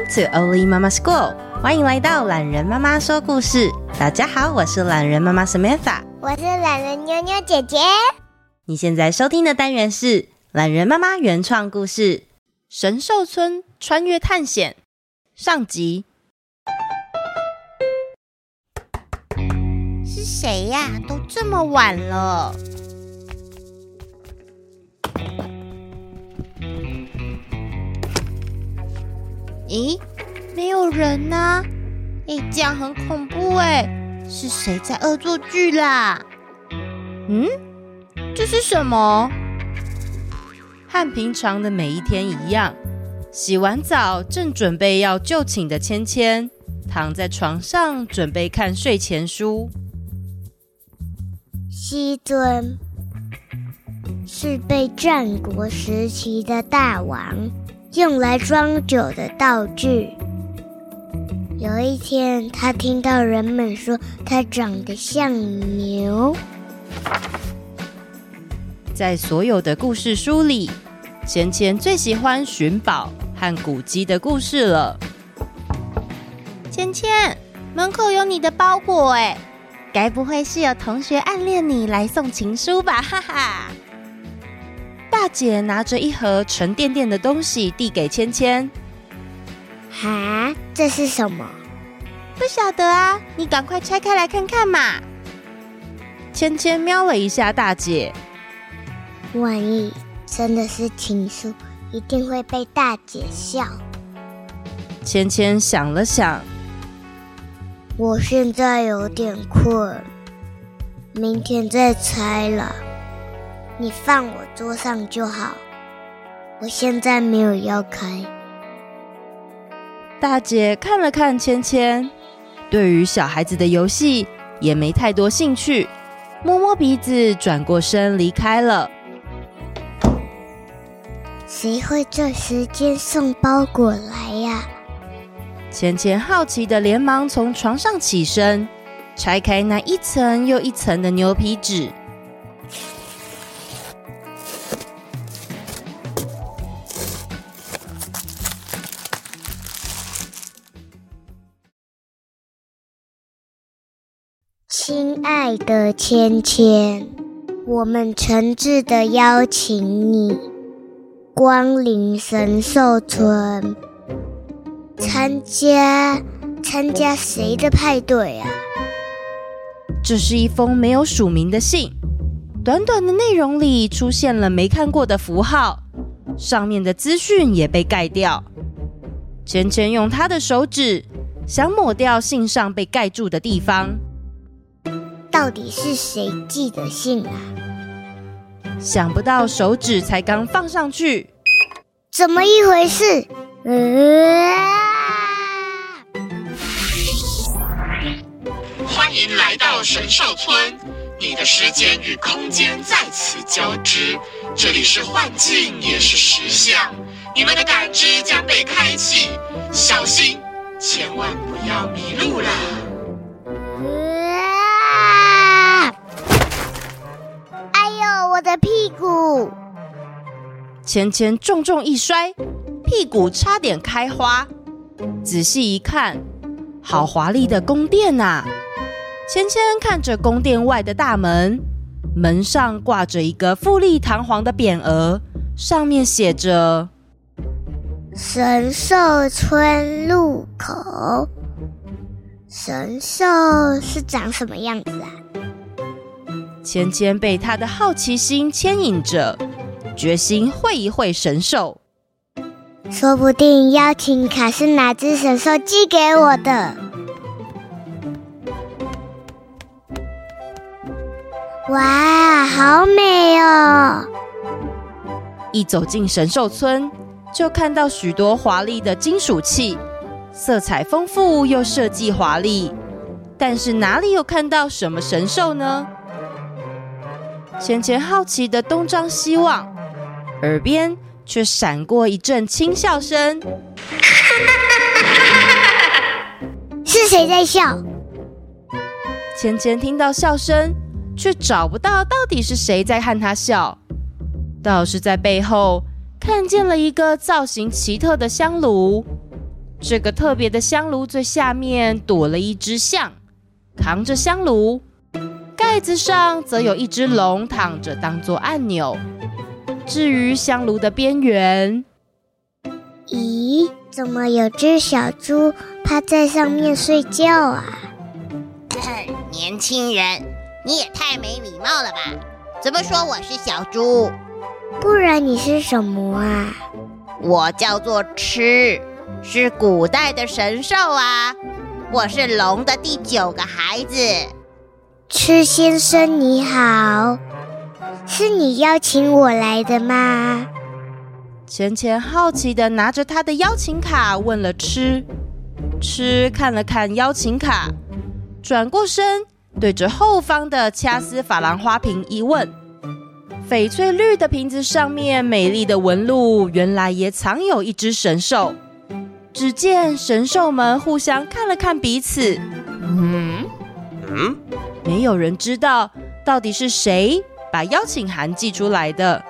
Welcome to Oli Mama School，欢迎来到懒人妈妈说故事。大家好，我是懒人妈妈 Samantha，我是懒人妞妞姐姐。你现在收听的单元是懒人妈妈原创故事《神兽村穿越探险》上集。是谁呀？都这么晚了。咦，没有人呢？哎，这样很恐怖哎！是谁在恶作剧啦？嗯，这是什么？和平常的每一天一样，洗完澡正准备要就寝的芊芊，躺在床上准备看睡前书。西尊是被战国时期的大王。用来装酒的道具。有一天，他听到人们说他长得像牛。在所有的故事书里，芊芊最喜欢寻宝和古迹的故事了。芊芊，门口有你的包裹哎，该不会是有同学暗恋你来送情书吧？哈哈。大姐拿着一盒沉甸甸的东西递给芊芊。啊，这是什么？不晓得啊，你赶快拆开来看看嘛。芊芊瞄了一下大姐，万一真的是情书，一定会被大姐笑。芊芊想了想，我现在有点困，明天再拆了。你放我桌上就好，我现在没有要开。大姐看了看芊芊，对于小孩子的游戏也没太多兴趣，摸摸鼻子，转过身离开了。谁会这时间送包裹来呀？芊芊好奇的连忙从床上起身，拆开那一层又一层的牛皮纸。的芊芊，我们诚挚的邀请你光临神兽村，参加参加谁的派对啊？这是一封没有署名的信，短短的内容里出现了没看过的符号，上面的资讯也被盖掉。芊芊用她的手指想抹掉信上被盖住的地方。到底是谁寄的信啊？想不到手指才刚放上去，怎么一回事？呃、欢迎来到神兽村，你的时间与空间在此交织，这里是幻境，也是实相，你们的感知将被开启，小心，千万不要迷路了。我的屁股，芊芊重重一摔，屁股差点开花。仔细一看，好华丽的宫殿呐！芊芊看着宫殿外的大门，门上挂着一个富丽堂皇的匾额，上面写着“神兽村入口”。神兽是长什么样子啊？芊芊被他的好奇心牵引着，决心会一会神兽。说不定邀请卡是哪只神兽寄给我的。哇，好美哦！一走进神兽村，就看到许多华丽的金属器，色彩丰富又设计华丽。但是哪里有看到什么神兽呢？芊芊好奇的东张西望，耳边却闪过一阵轻笑声。是谁在笑？芊芊听到笑声，却找不到到底是谁在和他笑。倒是在背后看见了一个造型奇特的香炉。这个特别的香炉最下面躲了一只象，扛着香炉。盖子上则有一只龙躺着，当做按钮。至于香炉的边缘，咦，怎么有只小猪趴在上面睡觉啊？年轻人，你也太没礼貌了吧？怎么说我是小猪？不然你是什么啊？我叫做螭，是古代的神兽啊。我是龙的第九个孩子。吃先生你好，是你邀请我来的吗？钱钱好奇地拿着他的邀请卡问了吃吃看了看邀请卡，转过身对着后方的掐丝珐琅花瓶一问，翡翠绿的瓶子上面美丽的纹路，原来也藏有一只神兽。只见神兽们互相看了看彼此，嗯嗯。没有人知道到底是谁把邀请函寄出来的，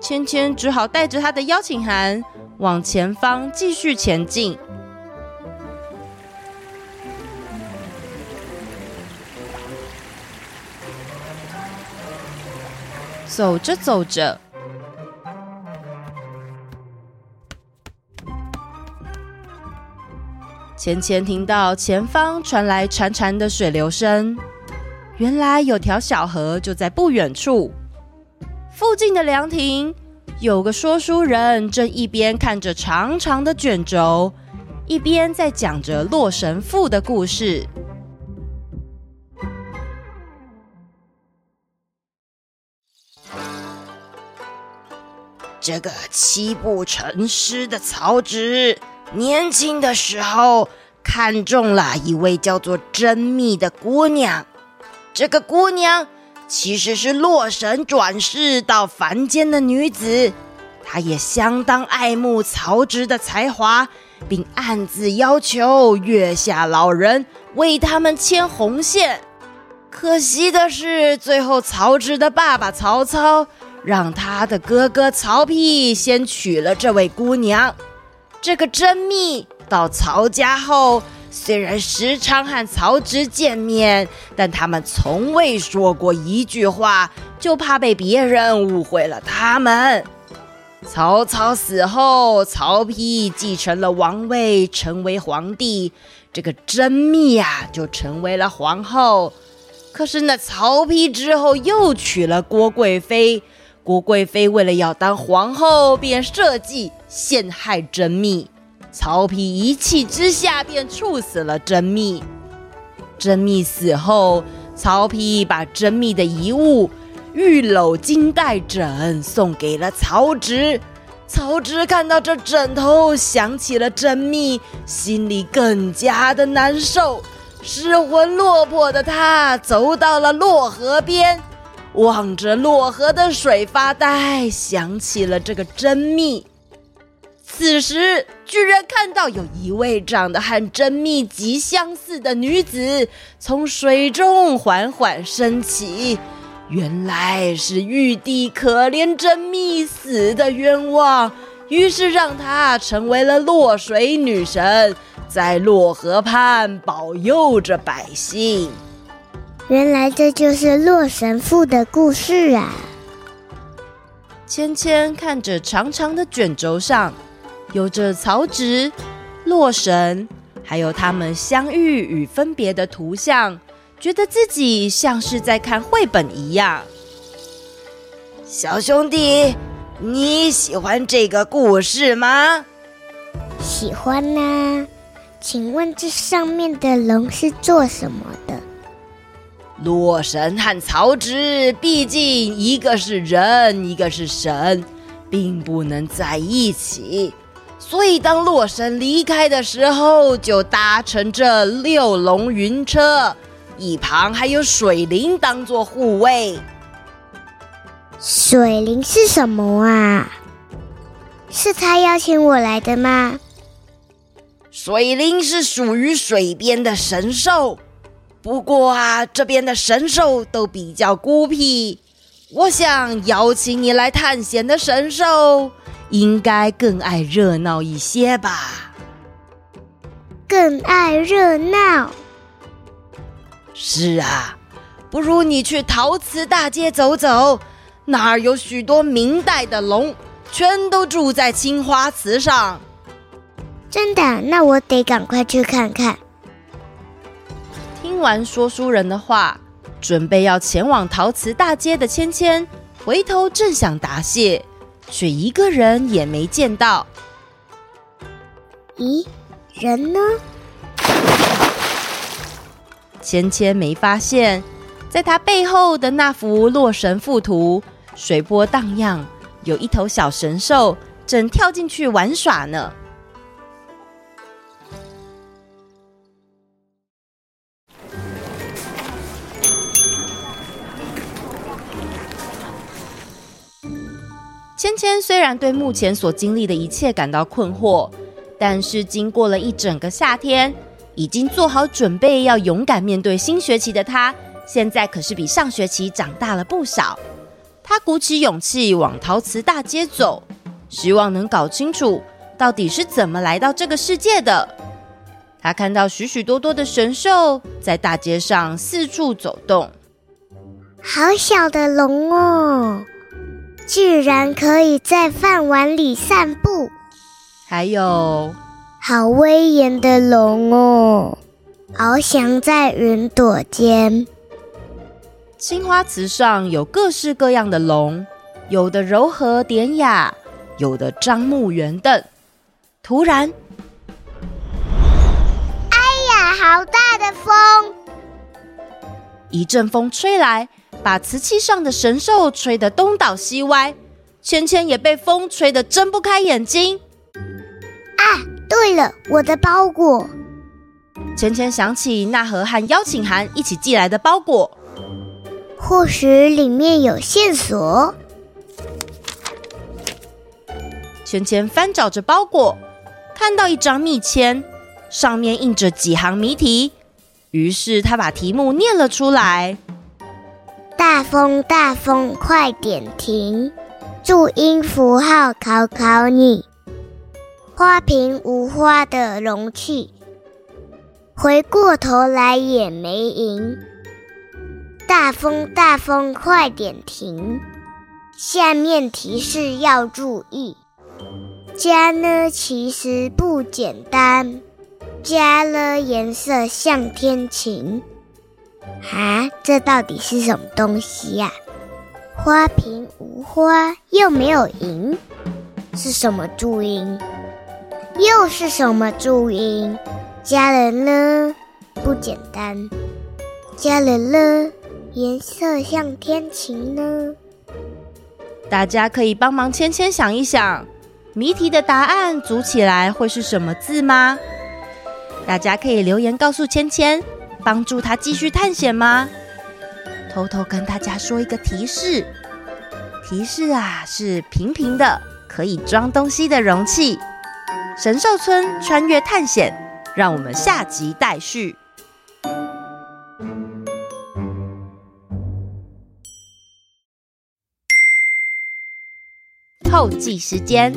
芊芊只好带着他的邀请函往前方继续前进。走着走着。芊芊听到前方传来潺潺的水流声，原来有条小河就在不远处。附近的凉亭有个说书人，正一边看着长长的卷轴，一边在讲着《洛神赋》的故事。这个七步成诗的曹植。年轻的时候，看中了一位叫做甄宓的姑娘。这个姑娘其实是洛神转世到凡间的女子，她也相当爱慕曹植的才华，并暗自要求月下老人为他们牵红线。可惜的是，最后曹植的爸爸曹操让他的哥哥曹丕先娶了这位姑娘。这个甄宓到曹家后，虽然时常和曹植见面，但他们从未说过一句话，就怕被别人误会了他们。曹操死后，曹丕继承了王位，成为皇帝，这个甄宓呀就成为了皇后。可是那曹丕之后又娶了郭贵妃。郭贵妃为了要当皇后，便设计陷害甄宓。曹丕一气之下，便处死了甄宓。甄宓死后，曹丕把甄宓的遗物玉篓金带枕送给了曹植。曹植看到这枕头，想起了甄宓，心里更加的难受。失魂落魄的他走到了洛河边。望着洛河的水发呆，想起了这个甄宓。此时，居然看到有一位长得和甄宓极相似的女子从水中缓缓升起。原来是玉帝可怜甄宓死的冤枉，于是让她成为了洛水女神，在洛河畔保佑着百姓。原来这就是洛神赋的故事啊！芊芊看着长长的卷轴上，有着曹植、洛神，还有他们相遇与分别的图像，觉得自己像是在看绘本一样。小兄弟，你喜欢这个故事吗？喜欢呢、啊。请问这上面的龙是做什么的？洛神和曹植，毕竟一个是人，一个是神，并不能在一起。所以当洛神离开的时候，就搭乘这六龙云车，一旁还有水灵当做护卫。水灵是什么啊？是他邀请我来的吗？水灵是属于水边的神兽，不过啊，这边的神兽都比较孤僻。我想邀请你来探险的神兽，应该更爱热闹一些吧？更爱热闹？是啊，不如你去陶瓷大街走走，那儿有许多明代的龙，全都住在青花瓷上。真的？那我得赶快去看看。听完说书人的话，准备要前往陶瓷大街的芊芊，回头正想答谢，却一个人也没见到。咦，人呢？芊芊没发现，在他背后的那幅洛神赋图，水波荡漾，有一头小神兽正跳进去玩耍呢。芊芊虽然对目前所经历的一切感到困惑，但是经过了一整个夏天，已经做好准备要勇敢面对新学期的她，现在可是比上学期长大了不少。她鼓起勇气往陶瓷大街走，希望能搞清楚到底是怎么来到这个世界的。她看到许许多多的神兽在大街上四处走动，好小的龙哦！居然可以在饭碗里散步，还有好威严的龙哦，翱翔在云朵间。青花瓷上有各式各样的龙，有的柔和典雅，有的张目圆瞪。突然，哎呀，好大的风！一阵风吹来。把瓷器上的神兽吹得东倒西歪，芊芊也被风吹得睁不开眼睛。啊，对了，我的包裹！芊芊想起那盒和邀请函一起寄来的包裹，或许里面有线索。芊芊翻找着包裹，看到一张密签，上面印着几行谜题，于是他把题目念了出来。大风大风快点停！注音符号考考你。花瓶无花的容器，回过头来也没赢。大风大风快点停！下面提示要注意。家呢其实不简单，加了颜色像天晴。啊，这到底是什么东西呀？花瓶无花，又没有银，是什么注音？又是什么注音？家人呢，不简单。家人呢，颜色像天晴呢。大家可以帮忙芊芊想一想，谜题的答案组起来会是什么字吗？大家可以留言告诉芊芊。帮助他继续探险吗？偷偷跟大家说一个提示，提示啊是平平的可以装东西的容器。神兽村穿越探险，让我们下集待续。后记时间，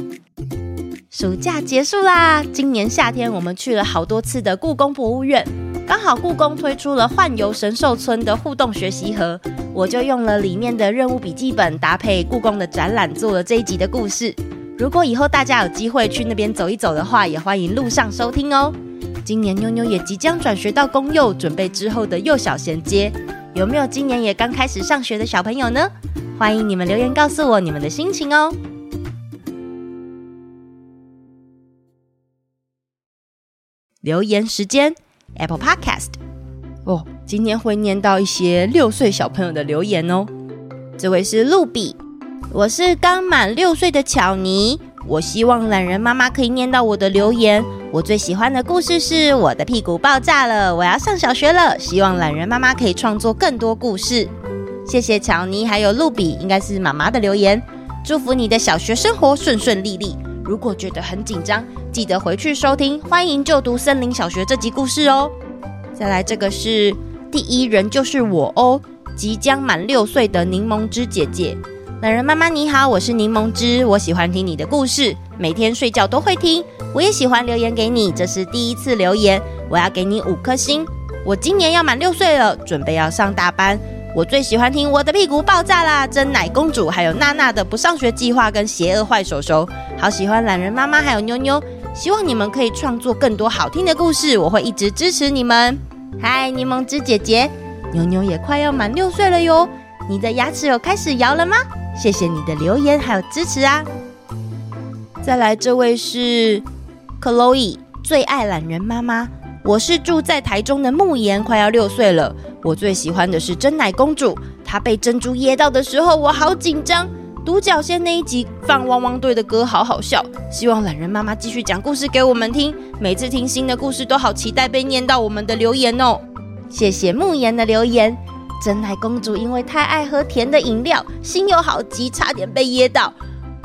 暑假结束啦！今年夏天我们去了好多次的故宫博物院。刚好故宫推出了幻游神兽村的互动学习盒，我就用了里面的任务笔记本搭配故宫的展览，做了这一集的故事。如果以后大家有机会去那边走一走的话，也欢迎路上收听哦。今年妞妞也即将转学到公幼，准备之后的幼小衔接。有没有今年也刚开始上学的小朋友呢？欢迎你们留言告诉我你们的心情哦。留言时间。Apple Podcast 哦，今天会念到一些六岁小朋友的留言哦。这位是露比，我是刚满六岁的巧妮，我希望懒人妈妈可以念到我的留言。我最喜欢的故事是我的屁股爆炸了，我要上小学了。希望懒人妈妈可以创作更多故事。谢谢巧尼还有露比，应该是妈妈的留言。祝福你的小学生活顺顺利利。如果觉得很紧张，记得回去收听。欢迎就读森林小学这集故事哦。再来，这个是第一人就是我哦，即将满六岁的柠檬汁姐姐。懒人妈妈你好，我是柠檬汁，我喜欢听你的故事，每天睡觉都会听。我也喜欢留言给你，这是第一次留言，我要给你五颗星。我今年要满六岁了，准备要上大班。我最喜欢听我的屁股爆炸啦，真奶公主，还有娜娜的不上学计划跟邪恶坏手手，好喜欢懒人妈妈还有妞妞，希望你们可以创作更多好听的故事，我会一直支持你们。嗨，柠檬汁姐姐，妞妞也快要满六岁了哟，你的牙齿有开始摇了吗？谢谢你的留言还有支持啊。再来这位是 Chloe，最爱懒人妈妈。我是住在台中的慕言，快要六岁了。我最喜欢的是珍奶公主，她被珍珠噎到的时候，我好紧张。独角仙那一集放汪汪队的歌，好好笑。希望懒人妈妈继续讲故事给我们听。每次听新的故事，都好期待被念到我们的留言哦。谢谢慕言的留言。珍奶公主因为太爱喝甜的饮料，心又好急，差点被噎到。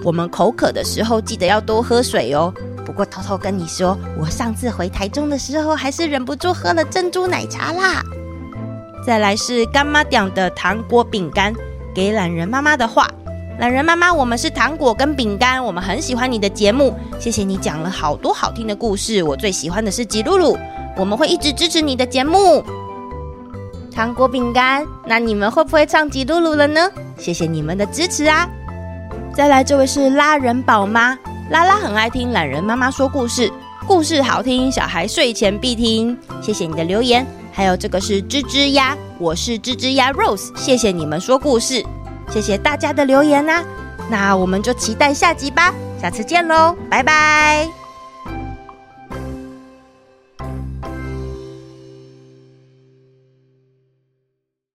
我们口渴的时候，记得要多喝水哦。不过偷偷跟你说，我上次回台中的时候，还是忍不住喝了珍珠奶茶啦。再来是干妈讲的糖果饼干，给懒人妈妈的话：懒人妈妈，我们是糖果跟饼干，我们很喜欢你的节目，谢谢你讲了好多好听的故事。我最喜欢的是吉露露，我们会一直支持你的节目。糖果饼干，那你们会不会唱吉露露了呢？谢谢你们的支持啊！再来这位是拉人宝妈。拉拉很爱听懒人妈妈说故事，故事好听，小孩睡前必听。谢谢你的留言，还有这个是吱吱鸭，我是吱吱鸭 Rose，谢谢你们说故事，谢谢大家的留言呐、啊。那我们就期待下集吧，下次见喽，拜拜。